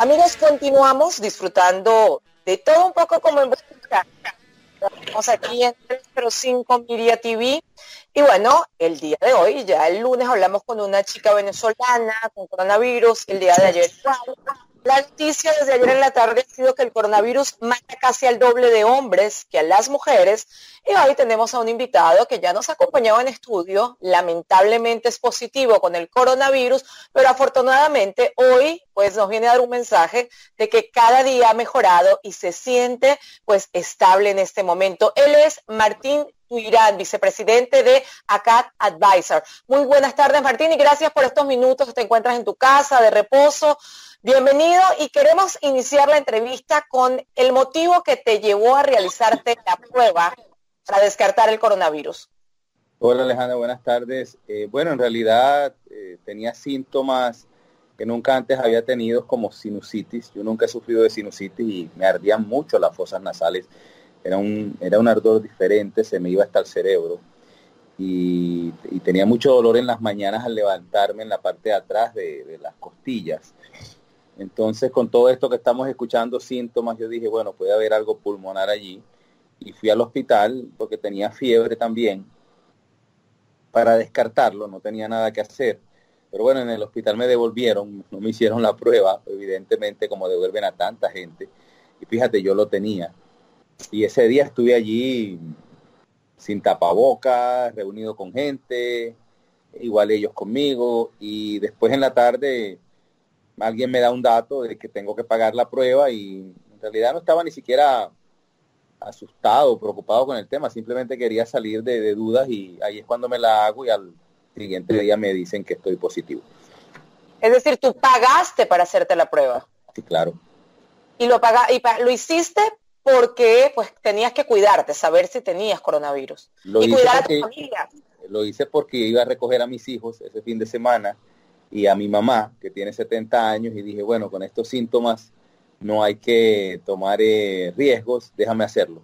Amigos, continuamos disfrutando de todo un poco como en Estamos aquí en 305 Miria TV. Y bueno, el día de hoy, ya el lunes hablamos con una chica venezolana con coronavirus, el día de ayer la noticia desde ayer en la tarde ha sido que el coronavirus mata casi al doble de hombres que a las mujeres. Y hoy tenemos a un invitado que ya nos ha acompañado en estudio. Lamentablemente es positivo con el coronavirus, pero afortunadamente hoy pues nos viene a dar un mensaje de que cada día ha mejorado y se siente pues estable en este momento. Él es Martín Tuirán, vicepresidente de ACAT Advisor. Muy buenas tardes, Martín, y gracias por estos minutos te encuentras en tu casa de reposo. Bienvenido y queremos iniciar la entrevista con el motivo que te llevó a realizarte la prueba para descartar el coronavirus. Hola Alejandra, buenas tardes. Eh, bueno, en realidad eh, tenía síntomas que nunca antes había tenido como sinusitis. Yo nunca he sufrido de sinusitis y me ardían mucho las fosas nasales. Era un, era un ardor diferente, se me iba hasta el cerebro. Y, tenía mucho dolor en las mañanas al levantarme en la parte de atrás de las costillas entonces, con todo esto que estamos escuchando, síntomas, yo dije, bueno, puede haber algo pulmonar allí. Y fui al hospital porque tenía fiebre también para descartarlo, no tenía nada que hacer. Pero bueno, en el hospital me devolvieron, no me hicieron la prueba, evidentemente como devuelven a tanta gente. Y fíjate, yo lo tenía. Y ese día estuve allí sin tapabocas, reunido con gente, igual ellos conmigo. Y después en la tarde alguien me da un dato de que tengo que pagar la prueba y en realidad no estaba ni siquiera asustado, preocupado con el tema, simplemente quería salir de, dudas y ahí es cuando me la hago y al siguiente día me dicen que estoy positivo. Es decir, tú pagaste para hacerte la prueba. Sí, claro. Y lo paga, y lo hiciste porque pues tenías que cuidarte, saber si tenías coronavirus. Lo y cuidar a tu familia. Lo hice porque iba a recoger a mis hijos ese fin de semana y a mi mamá, que tiene 70 años, y dije, bueno, con estos síntomas no hay que tomar eh, riesgos, déjame hacerlo.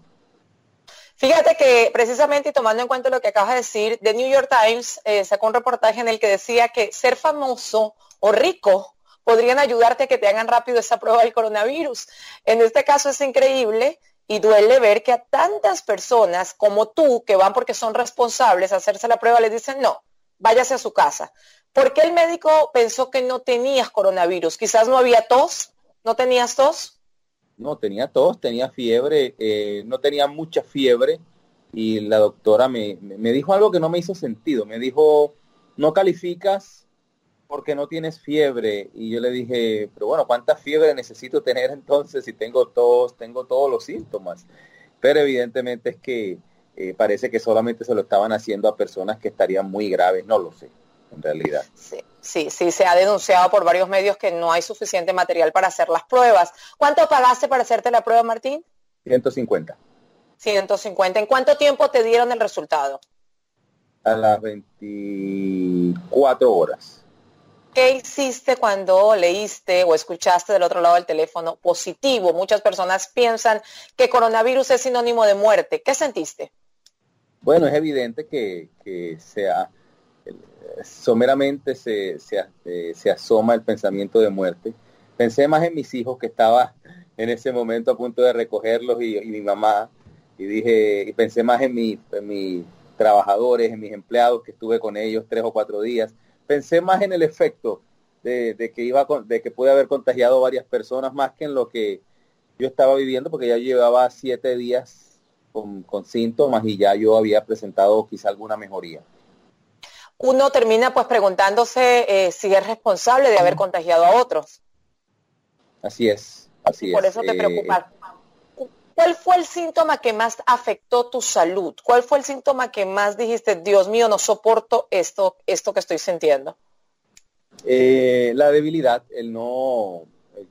Fíjate que precisamente y tomando en cuenta lo que acabas de decir, The New York Times eh, sacó un reportaje en el que decía que ser famoso o rico podrían ayudarte a que te hagan rápido esa prueba del coronavirus. En este caso es increíble y duele ver que a tantas personas como tú, que van porque son responsables a hacerse la prueba, les dicen, no, váyase a su casa. ¿Por qué el médico pensó que no tenías coronavirus? Quizás no había tos, ¿no tenías tos? No, tenía tos, tenía fiebre, eh, no tenía mucha fiebre y la doctora me, me dijo algo que no me hizo sentido. Me dijo, no calificas porque no tienes fiebre. Y yo le dije, pero bueno, ¿cuánta fiebre necesito tener entonces si tengo tos, tengo todos los síntomas? Pero evidentemente es que eh, parece que solamente se lo estaban haciendo a personas que estarían muy graves, no lo sé en realidad. Sí, sí, sí, se ha denunciado por varios medios que no hay suficiente material para hacer las pruebas. ¿Cuánto pagaste para hacerte la prueba, Martín? 150. 150. ¿En cuánto tiempo te dieron el resultado? A las 24 horas. ¿Qué hiciste cuando leíste o escuchaste del otro lado del teléfono positivo? Muchas personas piensan que coronavirus es sinónimo de muerte. ¿Qué sentiste? Bueno, es evidente que, que sea someramente se, eh, se, asoma el pensamiento de muerte. Pensé más en mis hijos que estaba en ese momento a punto de recogerlos y, mi mamá y dije y pensé más en, mi, en mis trabajadores, en mis empleados que estuve con ellos tres o cuatro días. Pensé más en el efecto de, que iba de que pude haber contagiado varias personas más que en lo que yo estaba viviendo porque ya llevaba siete días con, con síntomas y ya yo había presentado quizá alguna mejoría uno termina pues preguntándose eh, si es responsable de haber contagiado a otros. Así es, así Por eso te eh, preocupa. ¿Cuál fue el síntoma que más afectó tu salud? ¿Cuál fue el síntoma que más dijiste, Dios mío, no soporto esto, esto que estoy sintiendo? Eh, la debilidad, el no,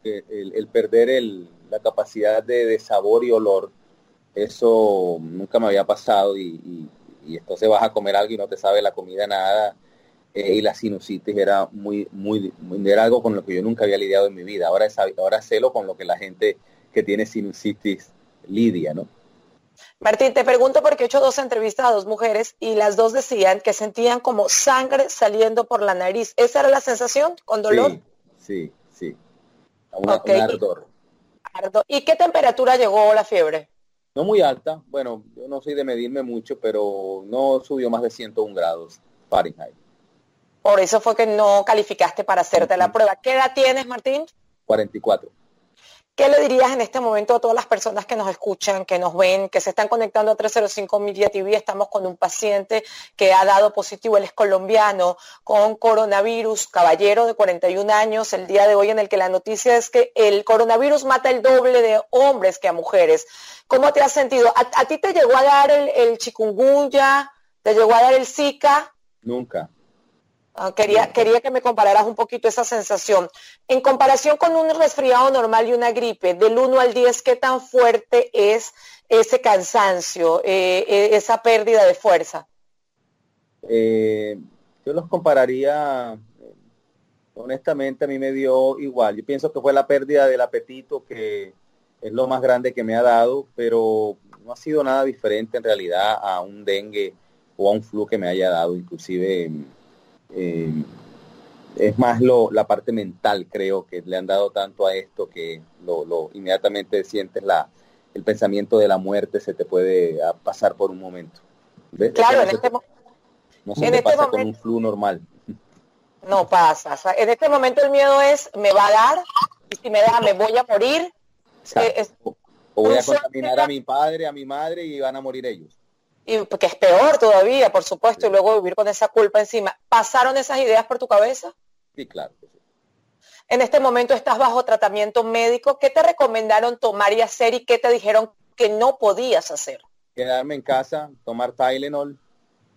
el, perder la capacidad de, sabor y olor, eso nunca me había pasado y y entonces vas a comer algo y no te sabe la comida nada. Eh, y la sinusitis era muy, muy, muy, era algo con lo que yo nunca había lidiado en mi vida. Ahora, es, ahora lo con lo que la gente que tiene sinusitis lidia, ¿no? Martín, te pregunto porque he hecho dos entrevistas a dos mujeres y las dos decían que sentían como sangre saliendo por la nariz. ¿Esa era la sensación con dolor? Sí, sí, sí. un ardor. ¿Y qué temperatura llegó la fiebre? No muy alta, bueno, yo no soy de medirme mucho, pero no subió más de 101 grados Fahrenheit. Por eso fue que no calificaste para hacerte la prueba. ¿Qué edad tienes, Martín? 44. ¿Qué le dirías en este momento a todas las personas que nos escuchan, que nos ven, que se están conectando a 305 Media TV? Estamos con un paciente que ha dado positivo, él es colombiano, con coronavirus, caballero de 41 años, el día de hoy en el que la noticia es que el coronavirus mata el doble de hombres que a mujeres. ¿Cómo te has sentido? ¿A, ti te llegó a dar el, el chikungunya? ¿Te llegó a dar el Zika? Nunca. Ah, quería, quería que me compararas un poquito esa sensación. En comparación con un resfriado normal y una gripe, del 1 al 10, ¿qué tan fuerte es ese cansancio, eh, eh, esa pérdida de fuerza? Eh, yo los compararía, honestamente a mí me dio igual. Yo pienso que fue la pérdida del apetito que es lo más grande que me ha dado, pero no ha sido nada diferente en realidad a un dengue o a un flu que me haya dado, inclusive eh, es más lo, la parte mental, creo, que le han dado tanto a esto que lo, inmediatamente sientes la, el pensamiento de la muerte se te puede pasar por un momento. Claro, en este, no se este pasa con un flu normal. No pasa. en este momento el miedo es, me va a dar, y si me da, me voy a morir. Eh, o voy a contaminar a mi padre, a mi madre y van a morir ellos y que es peor todavía, por supuesto, y luego vivir con esa culpa encima. ¿Pasaron esas ideas por tu cabeza? Sí, claro. En este momento estás bajo tratamiento médico. ¿Qué te recomendaron tomar y hacer y qué te dijeron que no podías hacer? Quedarme en casa, tomar Tylenol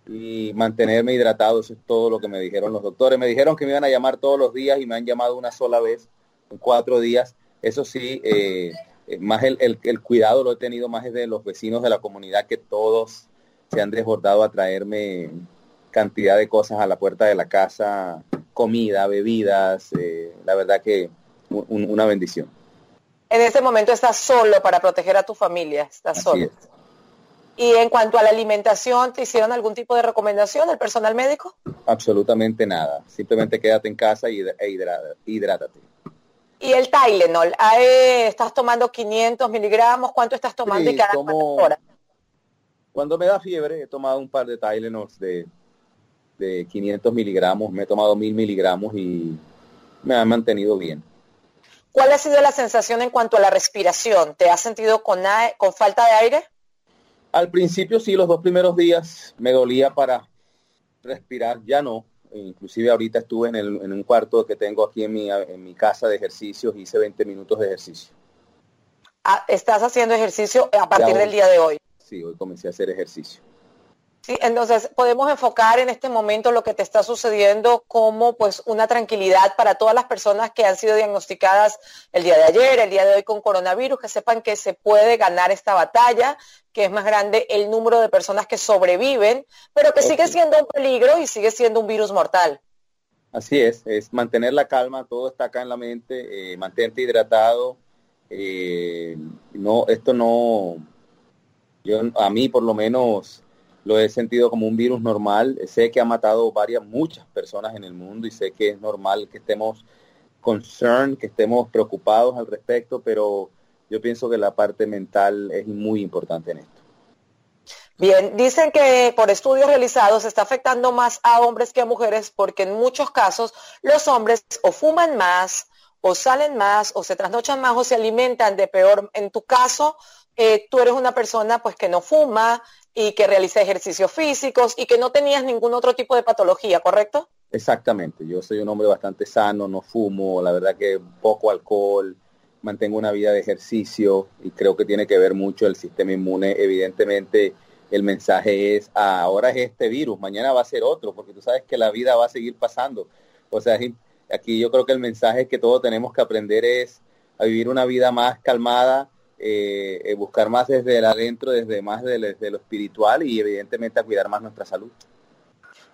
y mantenerme hidratado. Eso es todo lo que me dijeron los doctores. Me dijeron que me iban a llamar todos los días y me han llamado una sola vez en cuatro días. Eso sí, eh, eh, más el, el, cuidado lo he tenido más de los vecinos de la comunidad que todos se han desbordado a traerme cantidad de cosas a la puerta de la casa, comida, bebidas, eh, la verdad que una bendición. En este momento estás solo para proteger a tu familia, estás solo. Y en cuanto a la alimentación, ¿te hicieron algún tipo de recomendación el personal médico? Absolutamente nada. Simplemente quédate en casa y, e hidrátate. ¿Y el Tylenol? ¿Estás tomando 500 miligramos? ¿Cuánto estás tomando y cada hora? Cuando me da fiebre, he tomado un par de Tylenols de, de 500 miligramos, me he tomado 1000 miligramos y me ha mantenido bien. ¿Cuál ha sido la sensación en cuanto a la respiración? ¿Te has sentido con, con falta de aire? Al principio sí, los dos primeros días me dolía para respirar, ya no. Inclusive ahorita estuve en, el, en un cuarto que tengo aquí en mi, en mi casa de ejercicios, hice 20 minutos de ejercicio. Ah, ¿Estás haciendo ejercicio a partir del día de hoy? Sí, hoy comencé a hacer ejercicio. Sí, entonces podemos enfocar en este momento lo que te está sucediendo como pues una tranquilidad para todas las personas que han sido diagnosticadas el día de ayer, el día de hoy con coronavirus, que sepan que se puede ganar esta batalla, que es más grande el número de personas que sobreviven, pero que sigue siendo un peligro y sigue siendo un virus mortal. Así es, es mantener la calma, todo está acá en la mente, eh, mantente hidratado, eh, no, esto no, yo, a mí por lo menos lo he sentido como un virus normal. Sé que ha matado varias, muchas personas en el mundo y sé que es normal que estemos concerned, que estemos preocupados al respecto, pero yo pienso que la parte mental es muy importante en esto. Bien, dicen que por estudios realizados está afectando más a hombres que a mujeres porque en muchos casos los hombres o fuman más, o salen más, o se trasnochan más, o se alimentan de peor. En tu caso, eh, tú eres una persona pues que no fuma y que realiza ejercicios físicos y que no tenías ningún otro tipo de patología, ¿correcto? Exactamente, yo soy un hombre bastante sano, no fumo, la verdad que poco alcohol, mantengo una vida de ejercicio y creo que tiene que ver mucho el sistema inmune. Evidentemente el mensaje es, ah, ahora es este virus, mañana va a ser otro, porque tú sabes que la vida va a seguir pasando. O sea, aquí yo creo que el mensaje que todos tenemos que aprender es a vivir una vida más calmada, eh, eh, buscar más desde el adentro, desde más desde lo espiritual y evidentemente a cuidar más nuestra salud.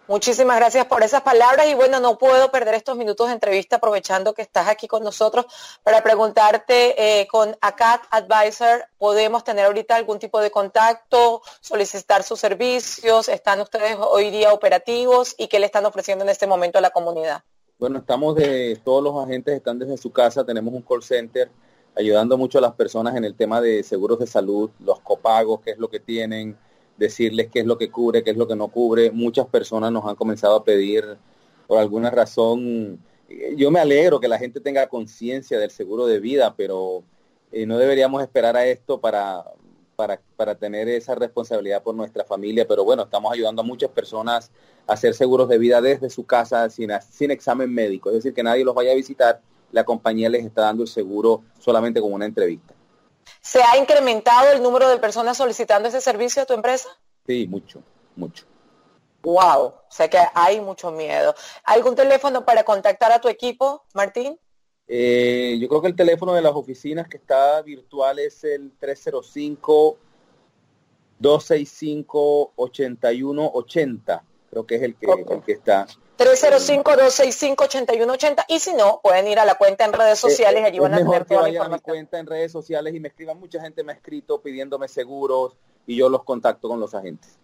Muchísimas gracias por esas palabras y bueno, no puedo perder estos minutos de entrevista aprovechando que estás aquí con nosotros para preguntarte eh, con ACAT Advisor, ¿podemos tener ahorita algún tipo de contacto, solicitar sus servicios? ¿Están ustedes hoy día operativos y qué le están ofreciendo en este momento a la comunidad? Bueno, estamos de, todos los agentes están desde su casa, tenemos un call center ayudando mucho a las personas en el tema de seguros de salud, los copagos, qué es lo que tienen, decirles qué es lo que cubre, qué es lo que no cubre. Muchas personas nos han comenzado a pedir, por alguna razón, yo me alegro que la gente tenga conciencia del seguro de vida, pero eh, no deberíamos esperar a esto para, para, para tener esa responsabilidad por nuestra familia. Pero bueno, estamos ayudando a muchas personas a hacer seguros de vida desde su casa sin, sin examen médico, es decir, que nadie los vaya a visitar, la compañía les está dando el seguro solamente con una entrevista. ¿Se ha incrementado el número de personas solicitando ese servicio a tu empresa? Sí, mucho, mucho. Wow, o sea que hay mucho miedo. ¿Algún teléfono para contactar a tu equipo, Martín? Eh, yo creo que el teléfono de las oficinas que está virtual es el 305 265 8180. Creo que es el que, el que está. 305-265-8180 y si no, pueden ir a la cuenta en redes eh, sociales, allí van a tener toda la información. a mi cuenta en redes sociales y me escriban, mucha gente me ha escrito pidiéndome seguros y yo los contacto con los agentes.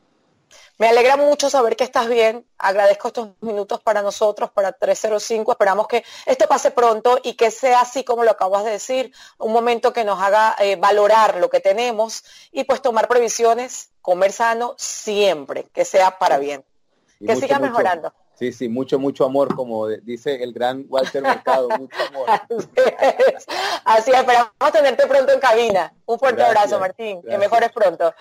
Me alegra mucho saber que estás bien. Agradezco estos minutos para nosotros, para 305. Esperamos que esto pase pronto y que sea así como lo acabas de decir, un momento que nos haga eh, valorar lo que tenemos y pues tomar previsiones, comer sano siempre, que sea para bien. que siga mejorando. Sí, sí, mucho, mucho amor, como dice el gran Walter Mercado, mucho amor. Así, es. esperamos tenerte pronto en cabina. Un fuerte abrazo, Martín, que mejores pronto.